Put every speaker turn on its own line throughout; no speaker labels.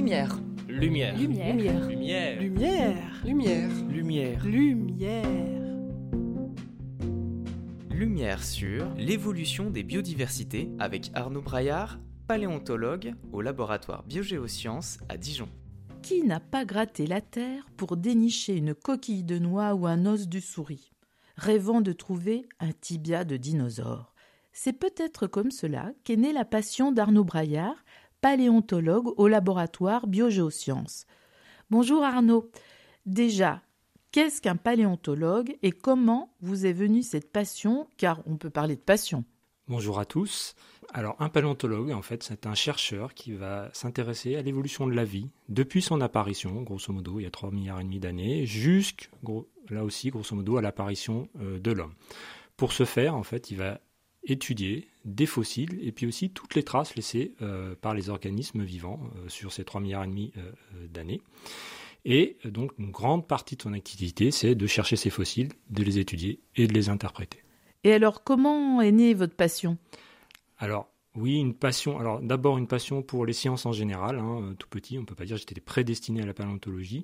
Lumière.
Lumière.
Lumière.
Lumière.
Lumière.
Lumière.
Lumière.
Lumière.
Lumière sur l'évolution des biodiversités avec Arnaud Braillard, paléontologue au laboratoire Biogéosciences à Dijon.
Qui n'a pas gratté la terre pour dénicher une coquille de noix ou un os du souris, rêvant de trouver un tibia de dinosaure? C'est peut-être comme cela qu'est née la passion d'Arnaud Braillard, paléontologue au laboratoire Biogéosciences. Bonjour Arnaud. Déjà, qu'est-ce qu'un paléontologue et comment vous est venue cette passion Car on peut parler de passion.
Bonjour à tous. Alors un paléontologue, en fait, c'est un chercheur qui va s'intéresser à l'évolution de la vie depuis son apparition, grosso modo, il y a 3 milliards et demi d'années, jusqu'à, là aussi, grosso modo, à l'apparition euh, de l'homme. Pour ce faire, en fait, il va étudier des fossiles et puis aussi toutes les traces laissées euh, par les organismes vivants euh, sur ces 3 milliards et demi d'années. Et donc une grande partie de son activité, c'est de chercher ces fossiles, de les étudier et de les interpréter.
Et alors, comment est née votre passion?
Alors, oui, une passion. Alors, d'abord, une passion pour les sciences en général. Hein, euh, tout petit, on ne peut pas dire que j'étais prédestiné à la paléontologie.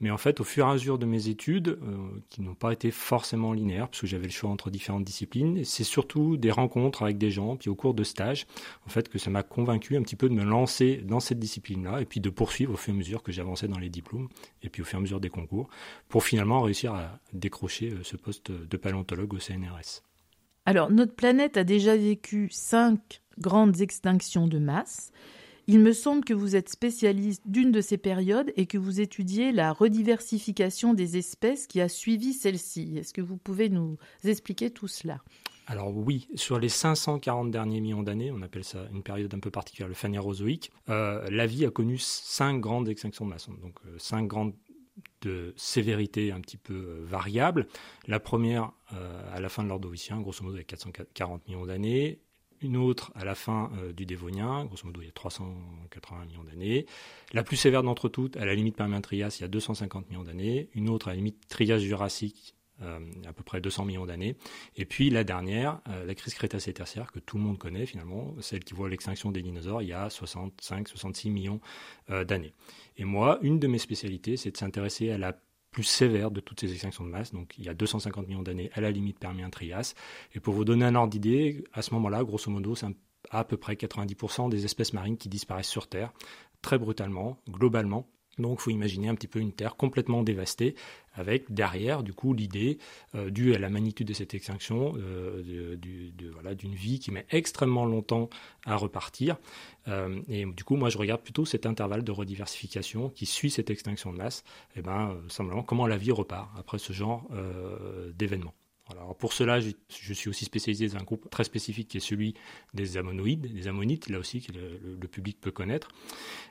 Mais en fait, au fur et à mesure de mes études, euh, qui n'ont pas été forcément linéaires, parce que j'avais le choix entre différentes disciplines, c'est surtout des rencontres avec des gens, puis au cours de stages, en fait, que ça m'a convaincu un petit peu de me lancer dans cette discipline-là, et puis de poursuivre au fur et à mesure que j'avançais dans les diplômes, et puis au fur et à mesure des concours, pour finalement réussir à décrocher euh, ce poste de paléontologue au CNRS.
Alors, notre planète a déjà vécu cinq grandes extinctions de masse. Il me semble que vous êtes spécialiste d'une de ces périodes et que vous étudiez la rediversification des espèces qui a suivi celle-ci. Est-ce que vous pouvez nous expliquer tout cela?
Alors oui, sur les 540 derniers millions d'années, on appelle ça une période un peu particulière, le phanérozoïque, euh, la vie a connu cinq grandes extinctions de masse, donc euh, cinq grandes de sévérité un petit peu euh, variable. La première à la fin de l'Ordovicien, grosso modo, il y a 440 millions d'années une autre à la fin euh, du Dévonien, grosso modo il y a 380 millions d'années, la plus sévère d'entre toutes, à la limite Permien-Trias, il y a 250 millions d'années, une autre à la limite Trias-Jurassique, euh, à peu près 200 millions d'années, et puis la dernière, euh, la crise Crétacé-Tertiaire, que tout le monde connaît finalement, celle qui voit l'extinction des dinosaures il y a 65-66 millions d'années. Et moi, une de mes spécialités, c'est de s'intéresser à la plus sévère de toutes ces extinctions de masse, donc il y a 250 millions d'années à la limite Permien-Trias. Et pour vous donner un ordre d'idée, à ce moment-là, grosso modo, c'est à peu près 90% des espèces marines qui disparaissent sur Terre, très brutalement, globalement. Donc, il faut imaginer un petit peu une Terre complètement dévastée, avec derrière, du coup, l'idée, euh, due à la magnitude de cette extinction, euh, de, voilà, d'une vie qui met extrêmement longtemps à repartir. Euh, et du coup, moi, je regarde plutôt cet intervalle de rediversification qui suit cette extinction de masse, et ben, simplement comment la vie repart après ce genre Alors pour cela, je, suis aussi spécialisé dans un groupe très spécifique qui est celui des ammonoïdes, des ammonites, là aussi que le, public peut connaître,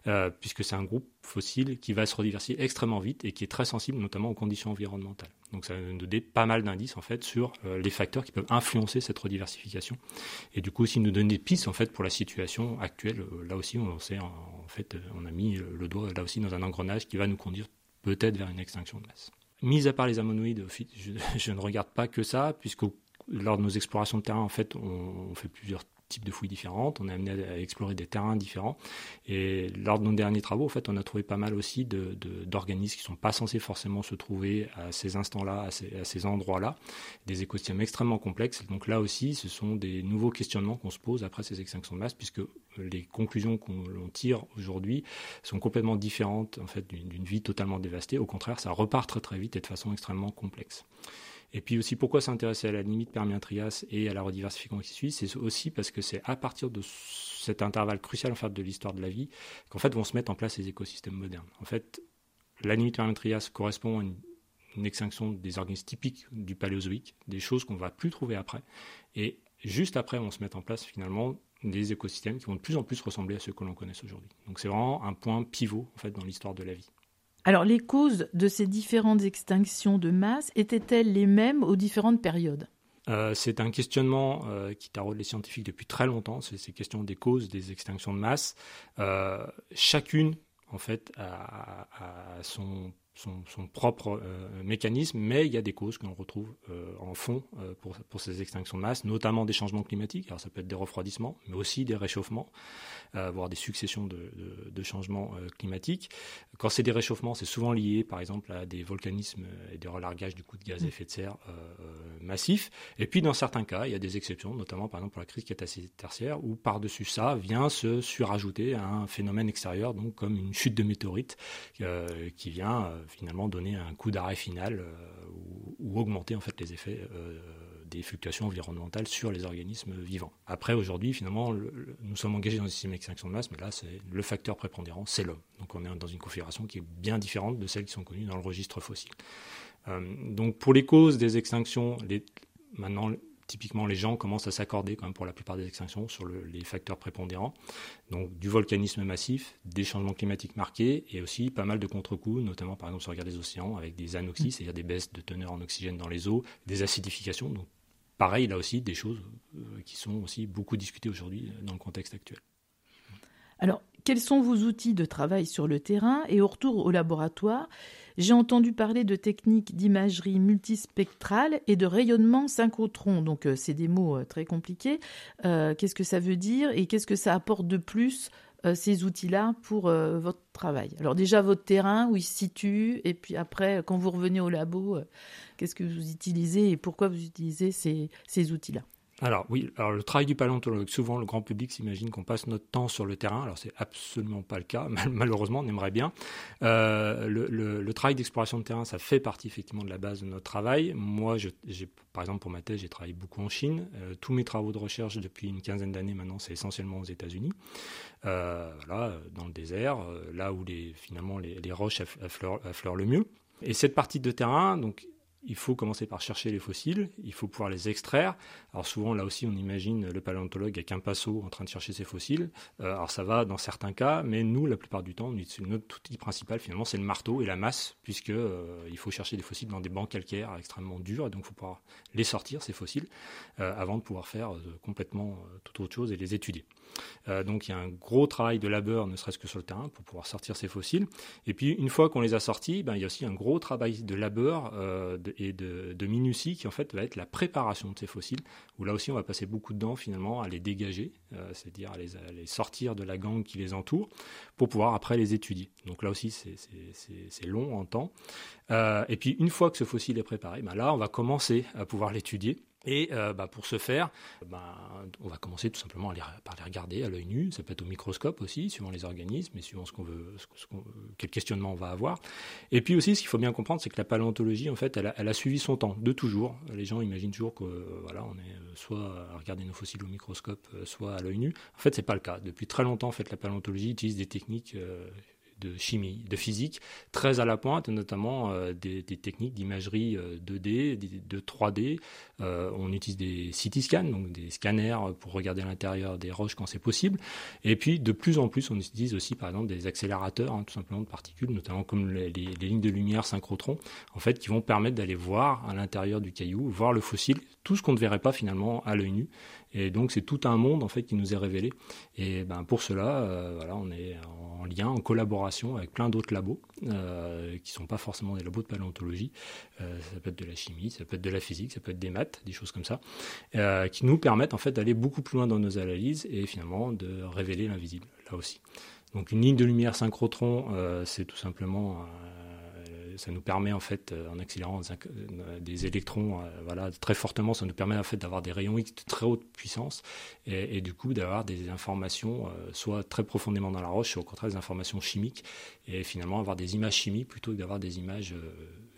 euh, puisque c'est un groupe fossile qui va se rediversifier extrêmement vite et qui est très sensible notamment aux conditions environnementales. Donc ça nous donner pas mal d'indices en fait sur euh, les facteurs qui peuvent influencer cette rediversification et du coup aussi nous donner des pistes en fait pour la situation actuelle. Euh, là aussi, on sait en fait, on a mis le doigt là aussi dans un engrenage qui va nous conduire peut-être vers une extinction de masse. Mis à part les ammonoïdes, je, ne regarde pas que ça, puisque lors de nos explorations de terrain, en fait, on, fait plusieurs types de fouilles différentes, on est amené à explorer des terrains différents. Et lors de nos derniers travaux, en fait, on a trouvé pas mal aussi d'organismes qui ne sont pas censés forcément se trouver à ces instants-là, à ces, endroits-là, des écosystèmes extrêmement complexes. Donc là aussi, ce sont des nouveaux questionnements qu'on se pose après ces extinctions de masse, puisque les conclusions qu'on tire aujourd'hui sont complètement différentes en fait d'une vie totalement dévastée. Au contraire, ça repart très très vite et de façon extrêmement complexe. Et puis aussi, pourquoi s'intéresser à la limite Permien-Trias et à la rediversification qui suit? C'est aussi parce que c'est à partir de cet intervalle crucial en fait, de l'histoire de la vie qu'en fait vont se mettre en place les écosystèmes modernes. En fait, la limite Permien-Trias correspond à une, extinction des organismes typiques du Paléozoïque, des choses qu'on ne va plus trouver après. Et juste après vont se mettre en place finalement des écosystèmes qui vont de plus en plus ressembler à ceux que l'on connaît aujourd'hui. Donc c'est vraiment un point pivot en fait dans l'histoire de la vie.
Alors les causes de ces différentes extinctions de masse étaient-elles les mêmes aux différentes périodes?
Euh, c'est un questionnement euh, qui taraude les scientifiques depuis très longtemps, c'est ces questions des causes des extinctions de masse. Euh, chacune, en fait, a, son son, propre euh, mécanisme, mais il y a des causes que l'on retrouve euh, en fond euh, pour, pour, ces extinctions de masse, notamment des changements climatiques. Alors ça peut être des refroidissements, mais aussi des réchauffements, voire des successions de, de, de changements climatiques. Quand c'est des réchauffements, c'est souvent lié, par exemple, à des volcanismes et des relargages du coup de gaz à effet de serre massifs. Et puis dans certains cas, il y a des exceptions, notamment par exemple pour la crise tertiaire, où par-dessus ça vient se surajouter un phénomène extérieur, donc comme une chute de météorites qui vient finalement donner un coup d'arrêt final euh, ou, augmenter en fait les effets euh, des fluctuations environnementales sur les organismes vivants. Après, aujourd'hui, finalement, nous sommes engagés dans un système d'extinction de masse, mais là, c'est le facteur prépondérant, c'est l'homme. Donc, on est dans une configuration qui est bien différente de celles qui sont connues dans le registre fossile. Euh, donc, pour les causes des extinctions, les, maintenant, typiquement, les gens commencent à s'accorder, quand même, pour la plupart des extinctions, sur les facteurs prépondérants. Donc, du volcanisme massif, des changements climatiques marqués, et aussi pas mal de contre-coups, notamment, par exemple, sur le regard des océans, avec des anoxies, mm. c'est-à-dire des baisses de teneur en oxygène dans les eaux, des acidifications. Donc, pareil, là aussi, des choses euh, qui sont aussi beaucoup discutées aujourd'hui dans le contexte actuel.
Alors, quels sont vos outils de travail sur le terrain et au retour au laboratoire J'ai entendu parler de techniques d'imagerie multispectrale et de rayonnement synchrotron. Donc, euh, c'est des mots euh, très compliqués. Euh, qu'est-ce que ça veut dire et qu'est-ce que ça apporte de plus ces outils-là pour votre travail? Alors déjà votre terrain, où il se situe, et puis après, quand vous revenez au labo, qu'est-ce que vous utilisez et pourquoi vous utilisez ces outils-là?
Alors oui, alors le travail du paléontologue, souvent le grand public s'imagine qu'on passe notre temps sur le terrain, alors c'est absolument pas le cas, malheureusement on aimerait bien. Euh, le, travail d'exploration de terrain, ça fait partie effectivement de la base de notre travail. Moi, par exemple pour ma thèse, j'ai travaillé beaucoup en Chine. Euh, tous mes travaux de recherche depuis une quinzaine d'années maintenant, c'est essentiellement aux États-Unis, euh, dans le désert, là où finalement les, roches affleurent, affleurent le mieux. Et cette partie de terrain, donc il faut commencer par chercher les fossiles, il faut pouvoir les extraire. Alors souvent, là aussi, on imagine le paléontologue avec un pinceau en train de chercher ses fossiles. Euh, alors ça va dans certains cas, mais nous, la plupart du temps, notre outil principal, finalement, c'est le marteau et la masse, puisque euh, il faut chercher des fossiles dans des bancs calcaires extrêmement durs, et donc il faut pouvoir les sortir, ces fossiles, euh, avant de pouvoir faire complètement toute autre chose et les étudier. Donc il y a un gros travail de labeur, ne serait-ce que sur le terrain, pour pouvoir sortir ces fossiles. Et puis, une fois qu'on les a sortis, ben, il y a aussi un gros travail de labeur de, et de, minutie qui en fait va être la préparation de ces fossiles, où là aussi on va passer beaucoup de temps finalement à les dégager, euh, c'est-à-dire à les, sortir de la gangue qui les entoure, pour pouvoir après les étudier. Donc là aussi c'est long en temps. Euh, et puis une fois que ce fossile est préparé, ben là on va commencer à pouvoir l'étudier et euh, bah, pour ce faire, bah, on va commencer tout simplement par les regarder à l'œil nu. Ça peut être au microscope aussi, suivant les organismes et suivant ce qu'on veut, quel questionnement on va avoir. Et puis aussi, ce qu'il faut bien comprendre, c'est que la paléontologie, en fait, elle a, suivi son temps, de toujours. Les gens imaginent toujours que voilà, on est euh, soit à regarder nos fossiles au microscope, euh, soit à l'œil nu. En fait, c'est pas le cas. Depuis très longtemps, en fait, la paléontologie utilise des techniques de chimie, de physique, très à la pointe, notamment euh, des, techniques d'imagerie 2D, euh, de 3D. Euh, on utilise des CT scans, donc des scanners pour regarder l'intérieur des roches quand c'est possible. Et puis, de plus en plus, on utilise aussi, par exemple, des accélérateurs, hein, tout simplement de particules, notamment comme les, lignes de lumière synchrotron, en fait, qui vont permettre d'aller voir à l'intérieur du caillou, voir le fossile, tout ce qu'on ne verrait pas finalement à l'œil nu. Et donc, c'est tout un monde, en fait, qui nous est révélé. Et ben, pour cela, voilà, on est en lien, en collaboration avec plein d'autres labos euh, qui ne sont pas forcément des labos de paléontologie. Euh, ça peut être de la chimie, ça peut être de la physique, ça peut être des maths, des choses comme ça, euh, qui nous permettent en fait d'aller beaucoup plus loin dans nos analyses et finalement de révéler l'invisible là aussi. Donc une ligne de lumière synchrotron, c'est tout simplement ça nous permet en fait, euh, en accélérant des électrons, euh, voilà, très fortement, ça nous permet en fait d'avoir des rayons X de très haute puissance et, du coup d'avoir des informations euh, soit très profondément dans la roche, soit au contraire des informations chimiques et finalement avoir des images chimiques plutôt que d'avoir des images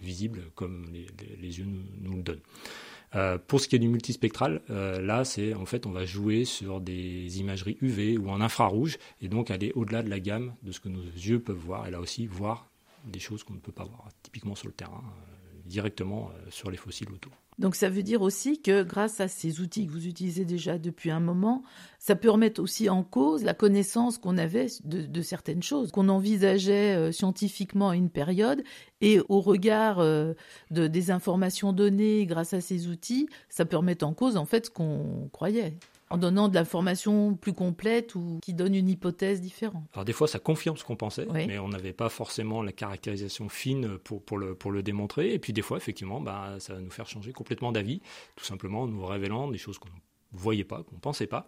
visibles comme les, yeux nous, le donnent. pour ce qui est du multispectral, là, c'est en fait, on va jouer sur des imageries UV ou en infrarouge, et donc aller au-delà de la gamme de ce que nos yeux peuvent voir, et là aussi voir des choses qu'on ne peut pas voir typiquement sur le terrain, euh, directement euh, sur les fossiles autour.
Donc ça veut dire aussi que grâce à ces outils que vous utilisez déjà depuis un moment, ça peut remettre aussi en cause la connaissance qu'on avait de, certaines choses, qu'on envisageait euh, scientifiquement à une période, et au regard de, des informations données grâce à ces outils, ça peut remettre en cause en fait ce qu'on croyait. En donnant de l'information plus complète ou qui donne une hypothèse différente.
Alors des fois, ça confirme ce qu'on pensait, mais on n'avait pas forcément la caractérisation fine pour, pour, le, pour le démontrer. Et puis des fois, effectivement, bah, ça va nous faire changer complètement d'avis, tout simplement en nous révélant des choses qu'on ne voyait pas, qu'on ne pensait pas.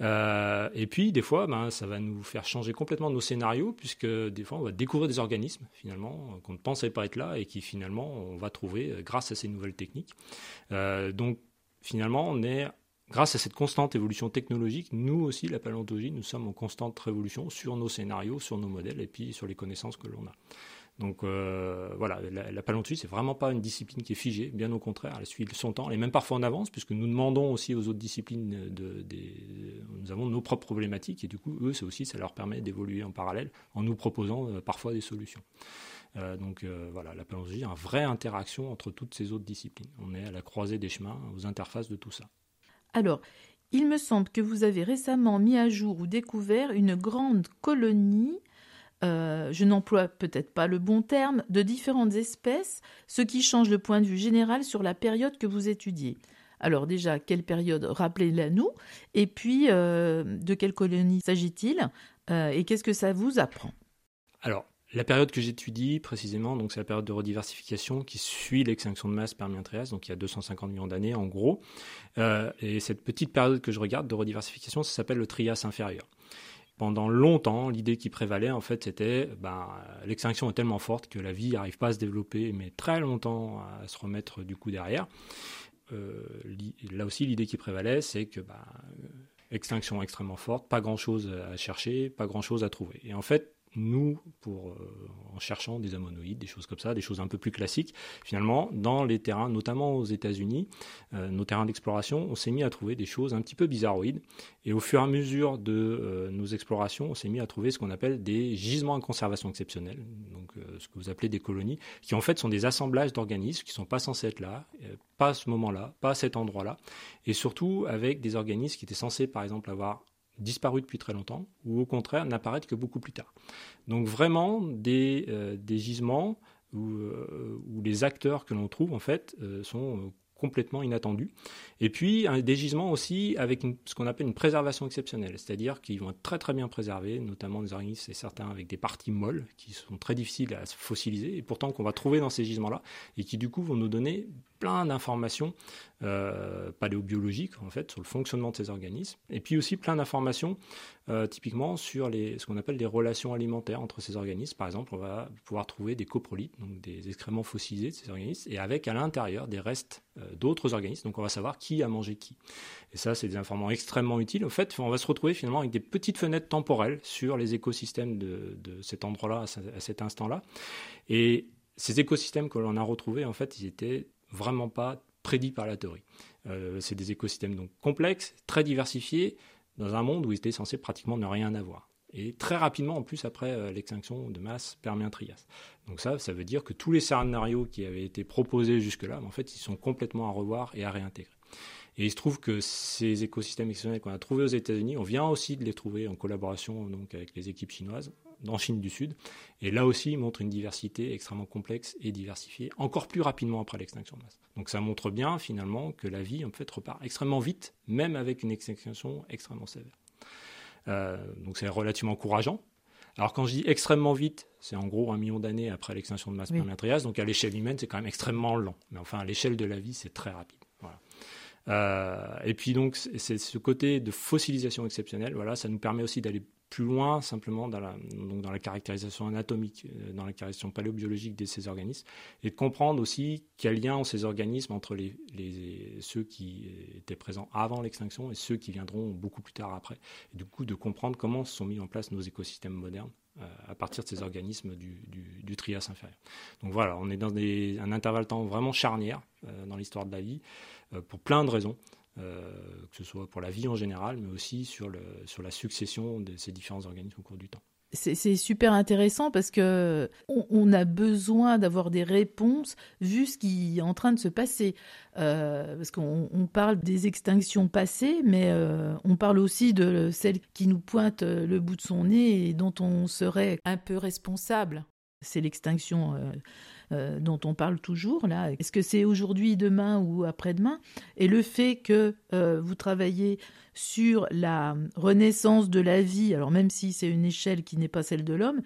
Euh, et puis, des fois, ben, ça va nous faire changer complètement nos scénarios, puisque des fois, on va découvrir des organismes, finalement, qu'on ne pensait pas être là, et qui, finalement, on va trouver euh, grâce à ces nouvelles techniques. Euh, donc, finalement, on est, grâce à cette constante évolution technologique, nous aussi, la paléontologie, nous sommes en constante révolution sur nos scénarios, sur nos modèles, et puis sur les connaissances que l'on a. Donc euh, voilà, la, la paléontologie, c'est vraiment pas une discipline qui est figée, bien au contraire, elle suit son temps, elle est même parfois en avance, puisque nous demandons aussi aux autres disciplines, nous avons nos propres problématiques, et du coup, eux, aussi, ça leur permet d'évoluer en parallèle, en nous proposant euh, parfois des solutions. Euh, donc voilà, la paléontologie une vraie interaction entre toutes ces autres disciplines. On est à la croisée des chemins, aux interfaces de tout ça.
Alors, il me semble que vous avez récemment mis à jour ou découvert une grande colonie euh, je n'emploie peut-être pas le bon terme, de différentes espèces, ce qui change le point de vue général sur la période que vous étudiez. Alors déjà, quelle période Rappelez-la nous. Et puis, euh, de quelle colonie s'agit-il euh, Et qu'est-ce que ça vous apprend?
Alors, la période que j'étudie précisément, donc c'est la période de rediversification qui suit l'extinction de masse Permien-Trias, donc il y a 250 millions d'années en gros. et cette petite période que je regarde de rediversification, ça s'appelle le Trias inférieur pendant longtemps, l'idée qui prévalait, en fait, c'était ben, l'extinction est tellement forte que la vie n'arrive pas à se développer, mais très longtemps à se remettre du coup derrière. Euh, là aussi, l'idée qui prévalait, c'est que ben, extinction extrêmement forte, pas grand-chose à chercher, pas grand-chose à trouver. Et en fait, nous, euh, en cherchant des ammonoïdes, des choses comme ça, des choses un peu plus classiques, finalement, dans les terrains, notamment aux États-Unis, euh, nos terrains d'exploration, on s'est mis à trouver des choses un petit peu bizarroïdes. Et au fur et à mesure de euh, nos explorations, on s'est mis à trouver ce qu'on appelle des gisements en conservation exceptionnelle, donc ce que vous appelez des colonies, qui en fait sont des assemblages d'organismes qui ne sont pas censés être là, pas à ce moment-là, pas à cet endroit-là, et surtout avec des organismes qui étaient censés, par exemple, avoir disparu depuis très longtemps, ou au contraire n'apparaître que beaucoup plus tard. Donc vraiment des, euh, des gisements où, euh, où, les acteurs que l'on trouve en fait euh, sont complètement inattendus. Et puis un dégisement aussi avec ce qu'on appelle une préservation exceptionnelle, c'est-à-dire qu'ils vont être très très bien préservés, notamment des organismes et certains avec des parties molles qui sont très difficiles à fossiliser et pourtant qu'on va trouver dans ces gisements-là et qui du coup vont nous donner plein d'informations euh, paléobiologiques en fait sur le fonctionnement de ces organismes et puis aussi plein d'informations euh, typiquement sur les, ce qu'on appelle les relations alimentaires entre ces organismes. Par exemple, on va pouvoir trouver des coprolites, donc des excréments fossilisés de ces organismes et avec à l'intérieur des restes euh, d'autres organismes. Donc on va savoir qui a mangé qui. Et ça, c'est des informations extrêmement utiles. En fait, on va se retrouver finalement avec des petites fenêtres temporelles sur les écosystèmes de, de cet endroit-là, à cet instant-là. Et ces écosystèmes que l'on a retrouvés, en fait, ils étaient vraiment pas prédit par la théorie. Euh, c'est des écosystèmes donc complexes, très diversifiés, dans un monde où ils étaient censés pratiquement ne rien avoir. Et très rapidement, en plus, après euh, l'extinction de masse Permien-Trias. Donc ça, ça veut dire que tous les scénarios qui avaient été proposés jusque-là, en fait, ils sont complètement à revoir et à réintégrer. Et il se trouve que ces écosystèmes exceptionnels qu'on a trouvés aux États-Unis, on vient aussi de les trouver en collaboration donc, avec les équipes chinoises en Chine du Sud. Et là aussi, il montre une diversité extrêmement complexe et diversifiée, encore plus rapidement après l'extinction de masse. Donc ça montre bien finalement que la vie en fait repart extrêmement vite, même avec une extinction extrêmement sévère. Euh, donc c'est relativement encourageant. Alors quand je dis extrêmement vite, c'est en gros un million d'années après l'extinction de masse oui. Donc à l'échelle humaine, c'est quand même extrêmement lent. Mais enfin, à l'échelle de la vie, c'est très rapide. Euh, et puis donc, c'est ce côté de fossilisation exceptionnelle, voilà, ça nous permet aussi d'aller plus loin simplement dans la, caractérisation anatomique, euh, dans la caractérisation paléobiologique de ces organismes, et de comprendre aussi quel lien ont ces organismes entre ceux qui étaient présents avant l'extinction et ceux qui viendront beaucoup plus tard après, et du coup de comprendre comment se sont mis en place nos écosystèmes modernes euh, à partir de ces organismes du, Trias inférieur. Donc voilà, on est dans un intervalle temps vraiment charnière euh, dans l'histoire de la vie, euh, pour plein de raisons. Euh, que ce soit pour la vie en général, mais aussi sur, la succession de ces différents organismes au cours du temps.
C'est super intéressant parce que on, a besoin d'avoir des réponses vu ce qui est en train de se passer. Euh, parce qu'on on parle des extinctions passées, mais euh, on parle aussi de celles qui nous pointent le bout de son nez et dont on serait un peu responsable. C'est l'extinction euh, dont on parle toujours là. Est-ce que c'est aujourd'hui, demain ou après-demain? Et le fait que euh, vous travaillez sur la renaissance de la vie, alors même si c'est une échelle qui n'est pas celle de l'homme,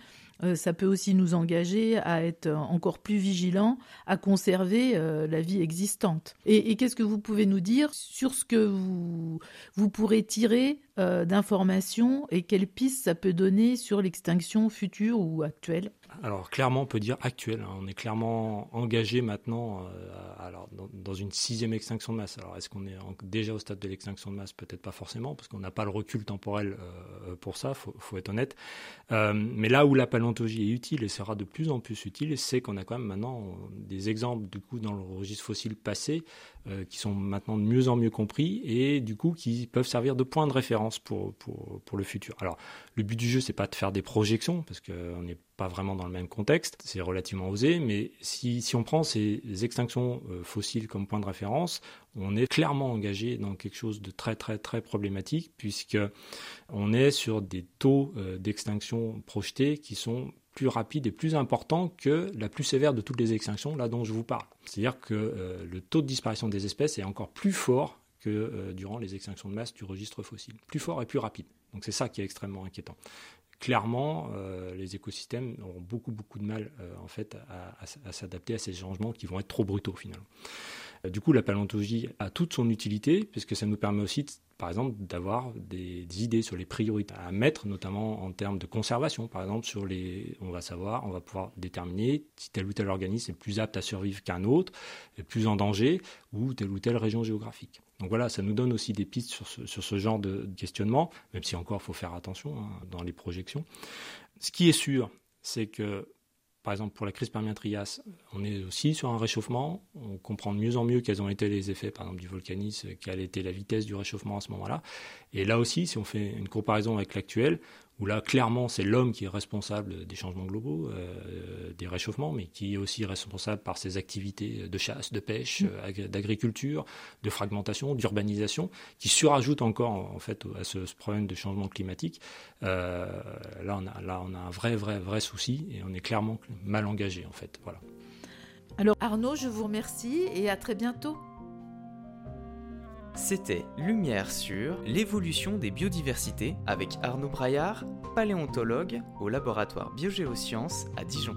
ça peut aussi nous engager à être encore plus vigilants, à conserver euh, la vie existante. Et, qu'est-ce que vous pouvez nous dire sur ce que vous, vous pourrez tirer euh, d'informations et quelles pistes ça peut donner sur l'extinction future ou actuelle?
Alors clairement, on peut dire actuel. Hein. On est clairement engagé maintenant euh, alors, dans, une sixième extinction de masse. Alors est-ce qu'on est déjà au stade de l'extinction de masse? Peut-être pas forcément, parce qu'on n'a pas le recul temporel euh, pour ça, faut, faut être honnête. Euh, mais là où la paléontologie est utile et sera de plus en plus utile, c'est qu'on a quand même maintenant des exemples du coup dans le registre fossile passé qui sont maintenant de mieux en mieux compris et du coup qui peuvent servir de point de référence pour, pour, pour le futur. Alors le but du jeu, c'est pas de faire des projections, parce qu'on n'est pas vraiment dans le même contexte, c'est relativement osé, mais si, si, on prend ces extinctions euh, fossiles comme point de référence, on est clairement engagé dans quelque chose de très très très problématique, puisque on est sur des taux euh, d'extinction projetés qui sont plus rapides et plus importants que la plus sévère de toutes les extinctions, là dont je vous parle. C'est-à-dire que euh, le taux de disparition des espèces est encore plus fort que durant les extinctions de masse du registre fossile. Plus fort et plus rapide. Donc c'est ça qui est extrêmement inquiétant. Clairement, euh, les écosystèmes auront beaucoup beaucoup de mal euh, en fait à, s'adapter à ces changements qui vont être trop brutaux finalement. Euh, du coup, la paléontologie a toute son utilité puisque ça nous permet aussi par exemple, d'avoir des, idées sur les priorités à mettre, notamment en termes de conservation. Par exemple, sur les, on va savoir, on va pouvoir déterminer si tel ou tel organisme est plus apte à survivre qu'un autre, est plus en danger, ou telle ou telle région géographique. Donc voilà, ça nous donne aussi des pistes sur ce, genre de questionnement, même si encore il faut faire attention hein, dans les projections. Ce qui est sûr, c'est que par exemple, pour la crise Permien-Trias, on est aussi sur un réchauffement. On comprend de mieux en mieux quels ont été les effets, par exemple, du volcanisme, quelle était la vitesse du réchauffement à ce moment-là. Et là aussi, si on fait une comparaison avec l'actuel, où là, clairement, c'est l'homme qui est responsable des changements globaux, euh, des réchauffements, mais qui est aussi responsable par ses activités de chasse, de pêche, mm. euh, d'agriculture, de fragmentation, d'urbanisation, qui surajoutent encore, en fait, à ce, problème de changement climatique. Euh, là, on a, là, on a un vrai, vrai, vrai souci, et on est clairement mal engagé, en fait. Voilà.
Alors, Arnaud, je vous remercie, et à très bientôt.
C'était Lumière sur l'évolution des biodiversités avec Arnaud Braillard, paléontologue au laboratoire Biogéosciences à Dijon.